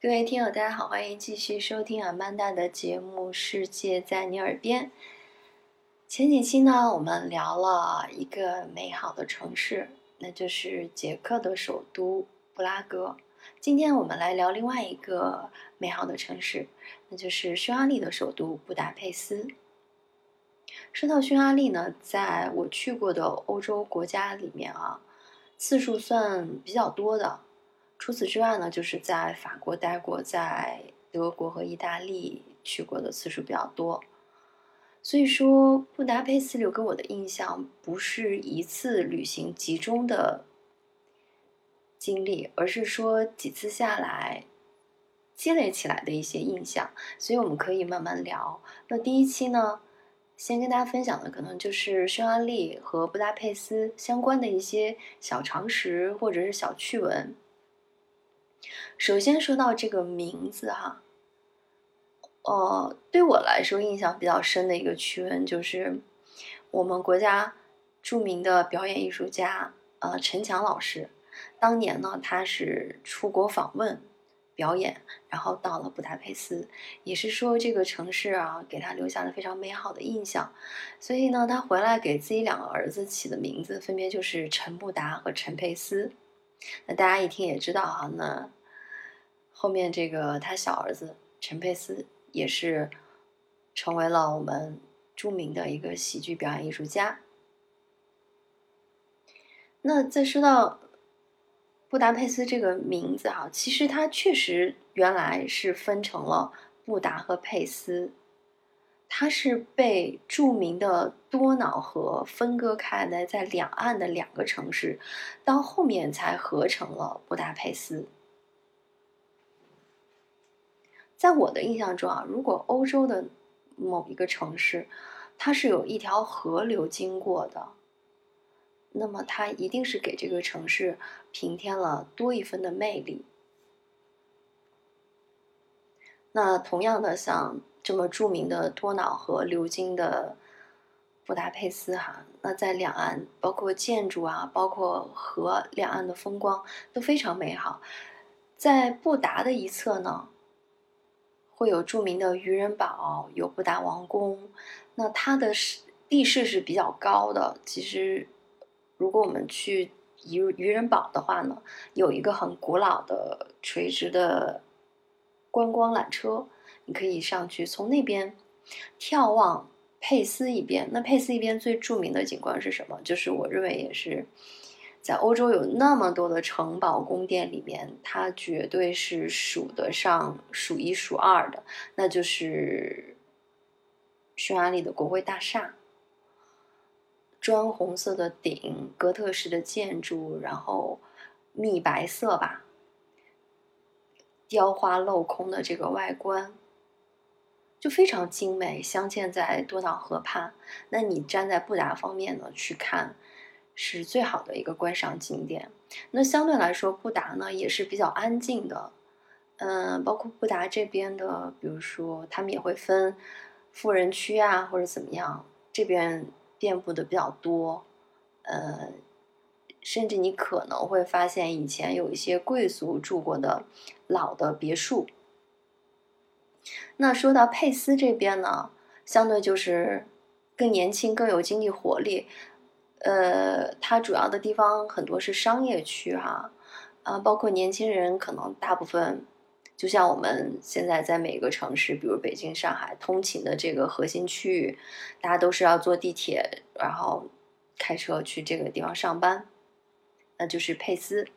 各位听友，大家好，欢迎继续收听阿曼达的节目《世界在你耳边》。前几期呢，我们聊了一个美好的城市，那就是捷克的首都布拉格。今天我们来聊另外一个美好的城市，那就是匈牙利的首都布达佩斯。说到匈牙利呢，在我去过的欧洲国家里面啊，次数算比较多的。除此之外呢，就是在法国待过，在德国和意大利去过的次数比较多。所以说，布达佩斯留给我的印象不是一次旅行集中的经历，而是说几次下来积累起来的一些印象。所以我们可以慢慢聊。那第一期呢，先跟大家分享的可能就是匈牙利和布达佩斯相关的一些小常识或者是小趣闻。首先说到这个名字哈，呃，对我来说印象比较深的一个趣闻就是，我们国家著名的表演艺术家呃陈强老师，当年呢他是出国访问表演，然后到了布达佩斯，也是说这个城市啊给他留下了非常美好的印象，所以呢他回来给自己两个儿子起的名字分别就是陈布达和陈佩斯，那大家一听也知道哈那。后面这个他小儿子陈佩斯也是成为了我们著名的一个喜剧表演艺术家。那再说到布达佩斯这个名字哈，其实它确实原来是分成了布达和佩斯，它是被著名的多瑙河分割开来，在两岸的两个城市，到后面才合成了布达佩斯。在我的印象中啊，如果欧洲的某一个城市，它是有一条河流经过的，那么它一定是给这个城市平添了多一分的魅力。那同样的，像这么著名的多瑙河流经的布达佩斯哈，那在两岸，包括建筑啊，包括河两岸的风光都非常美好。在布达的一侧呢。会有著名的渔人堡，有布达王宫，那它的地势是比较高的。其实，如果我们去渔渔人堡的话呢，有一个很古老的垂直的观光缆车，你可以上去从那边眺望佩斯一边。那佩斯一边最著名的景观是什么？就是我认为也是。在欧洲有那么多的城堡宫殿里面，它绝对是数得上数一数二的，那就是匈牙利的国会大厦。砖红色的顶，哥特式的建筑，然后蜜白色吧，雕花镂空的这个外观，就非常精美，镶嵌在多瑙河畔。那你站在布达方面呢，去看。是最好的一个观赏景点。那相对来说，布达呢也是比较安静的。嗯，包括布达这边的，比如说他们也会分富人区啊，或者怎么样，这边遍布的比较多。呃，甚至你可能会发现以前有一些贵族住过的老的别墅。那说到佩斯这边呢，相对就是更年轻、更有经济活力。呃，它主要的地方很多是商业区哈，啊，包括年轻人可能大部分，就像我们现在在每个城市，比如北京、上海通勤的这个核心区域，大家都是要坐地铁，然后开车去这个地方上班，那就是佩斯。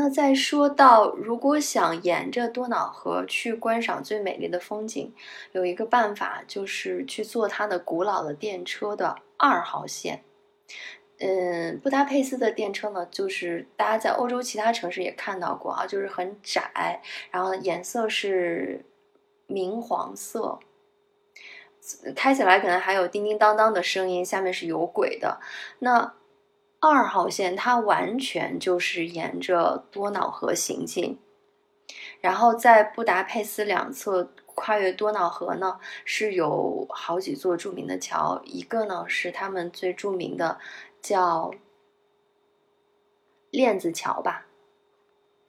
那再说到，如果想沿着多瑙河去观赏最美丽的风景，有一个办法就是去坐它的古老的电车的二号线。嗯，布达佩斯的电车呢，就是大家在欧洲其他城市也看到过啊，就是很窄，然后颜色是明黄色，开起来可能还有叮叮当当的声音，下面是有轨的。那二号线它完全就是沿着多瑙河行进，然后在布达佩斯两侧跨越多瑙河呢，是有好几座著名的桥，一个呢是他们最著名的叫链子桥吧。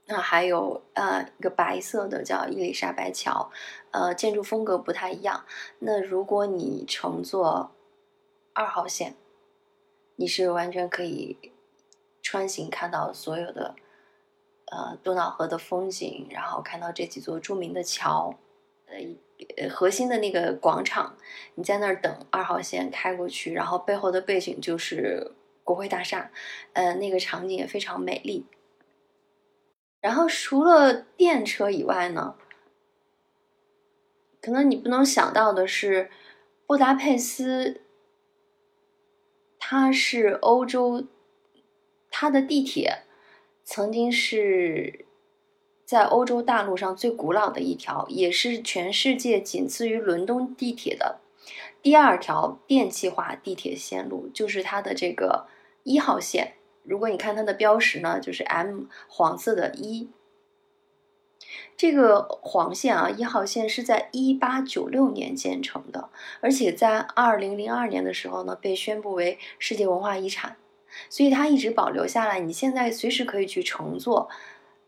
那还有呃一个白色的叫伊丽莎白桥，呃建筑风格不太一样。那如果你乘坐二号线，你是完全可以穿行看到所有的呃多瑙河的风景，然后看到这几座著名的桥，呃核心的那个广场，你在那儿等二号线开过去，然后背后的背景就是国会大厦，呃那个场景也非常美丽。然后除了电车以外呢，可能你不能想到的是，布达佩斯，它是欧洲，它的地铁曾经是在欧洲大陆上最古老的一条，也是全世界仅次于伦敦地铁的第二条电气化地铁线路，就是它的这个一号线。如果你看它的标识呢，就是 M 黄色的一。这个黄线啊，一号线是在一八九六年建成的，而且在二零零二年的时候呢，被宣布为世界文化遗产，所以它一直保留下来。你现在随时可以去乘坐，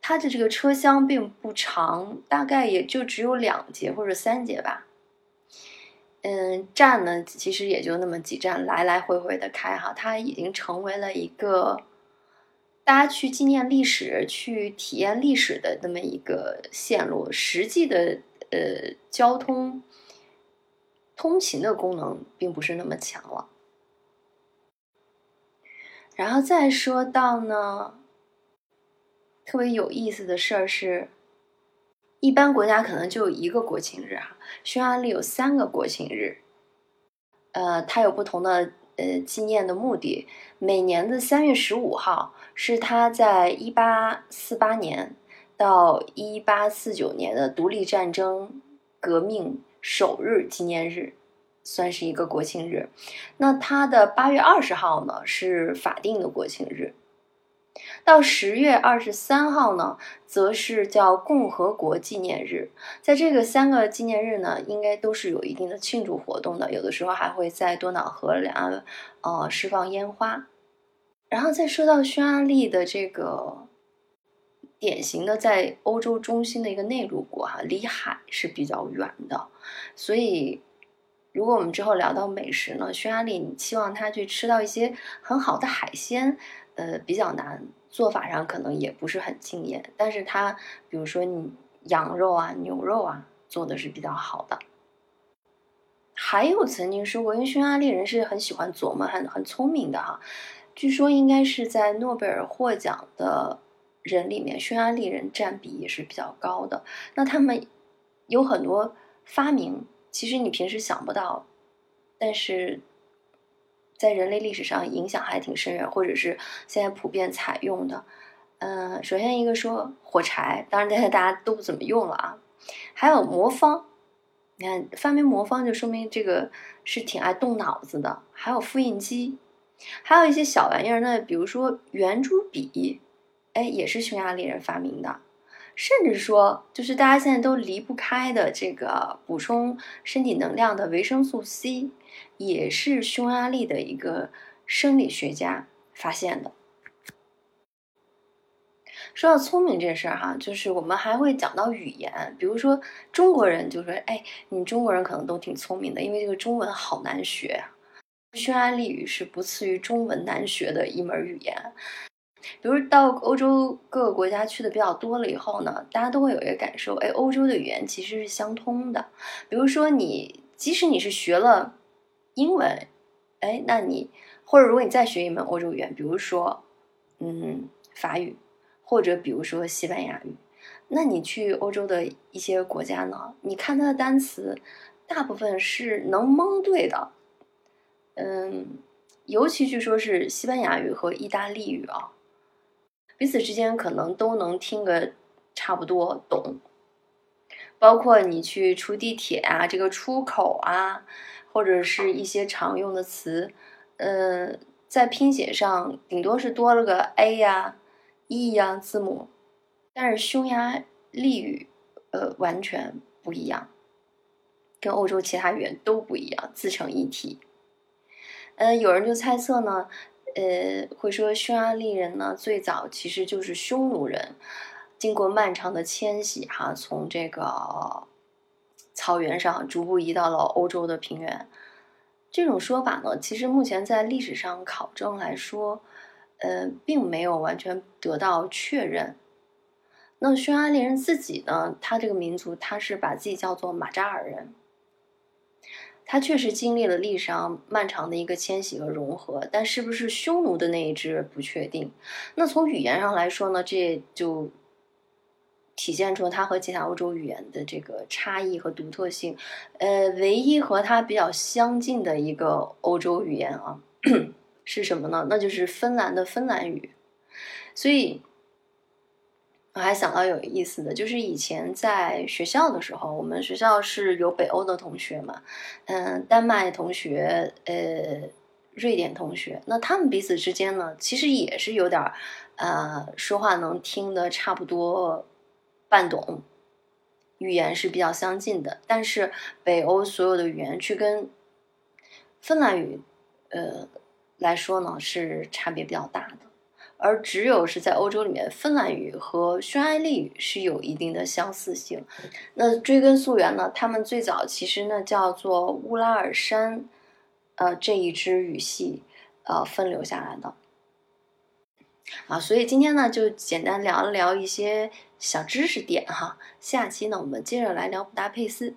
它的这个车厢并不长，大概也就只有两节或者三节吧。嗯，站呢其实也就那么几站，来来回回的开哈，它已经成为了一个大家去纪念历史、去体验历史的那么一个线路。实际的呃交通通勤的功能并不是那么强了。然后再说到呢，特别有意思的事儿是。一般国家可能就一个国庆日哈，匈牙利有三个国庆日，呃，它有不同的呃纪念的目的。每年的三月十五号是他在一八四八年到一八四九年的独立战争革命首日纪念日，算是一个国庆日。那他的八月二十号呢是法定的国庆日。到十月二十三号呢，则是叫共和国纪念日。在这个三个纪念日呢，应该都是有一定的庆祝活动的，有的时候还会在多瑙河两岸，呃，释放烟花。然后再说到匈牙利的这个典型的在欧洲中心的一个内陆国哈，离海是比较远的，所以如果我们之后聊到美食呢，匈牙利你期望他去吃到一些很好的海鲜。呃，比较难，做法上可能也不是很惊艳，但是它，比如说你羊肉啊、牛肉啊，做的是比较好的。还有曾经说过，因为匈牙利人是很喜欢琢磨、很很聪明的哈，据说应该是在诺贝尔获奖的人里面，匈牙利人占比也是比较高的。那他们有很多发明，其实你平时想不到，但是。在人类历史上影响还挺深远，或者是现在普遍采用的。嗯，首先一个说火柴，当然现在大家都不怎么用了啊。还有魔方，你看发明魔方就说明这个是挺爱动脑子的。还有复印机，还有一些小玩意儿呢，比如说圆珠笔，哎，也是匈牙利人发明的。甚至说，就是大家现在都离不开的这个补充身体能量的维生素 C，也是匈牙利的一个生理学家发现的。说到聪明这事儿哈，就是我们还会讲到语言，比如说中国人就说：“哎，你中国人可能都挺聪明的，因为这个中文好难学。”匈牙利语是不次于中文难学的一门语言。比如到欧洲各个国家去的比较多了以后呢，大家都会有一个感受，哎，欧洲的语言其实是相通的。比如说你即使你是学了英文，哎，那你或者如果你再学一门欧洲语言，比如说嗯法语，或者比如说西班牙语，那你去欧洲的一些国家呢，你看它的单词，大部分是能蒙对的。嗯，尤其据说是西班牙语和意大利语啊。彼此之间可能都能听个差不多懂，包括你去出地铁啊，这个出口啊，或者是一些常用的词，呃，在拼写上顶多是多了个 a 呀、e 呀字母，但是匈牙利语，呃，完全不一样，跟欧洲其他语言都不一样，自成一体。嗯，有人就猜测呢。呃，会说匈牙利人呢，最早其实就是匈奴人，经过漫长的迁徙，哈，从这个草原上逐步移到了欧洲的平原。这种说法呢，其实目前在历史上考证来说，呃，并没有完全得到确认。那匈牙利人自己呢，他这个民族，他是把自己叫做马扎尔人。他确实经历了历史上漫长的一个迁徙和融合，但是不是匈奴的那一支不确定。那从语言上来说呢，这就体现出它和其他欧洲语言的这个差异和独特性。呃，唯一和它比较相近的一个欧洲语言啊，是什么呢？那就是芬兰的芬兰语。所以。我还想到有意思的就是以前在学校的时候，我们学校是有北欧的同学嘛，嗯，丹麦同学，呃，瑞典同学，那他们彼此之间呢，其实也是有点儿，呃，说话能听得差不多半懂，语言是比较相近的，但是北欧所有的语言去跟芬兰语，呃来说呢，是差别比较大的。而只有是在欧洲里面，芬兰语和匈牙利语是有一定的相似性。那追根溯源呢，他们最早其实呢叫做乌拉尔山，呃这一支语系，呃分流下来的。啊，所以今天呢就简单聊了聊一些小知识点哈。下期呢我们接着来聊布达佩斯。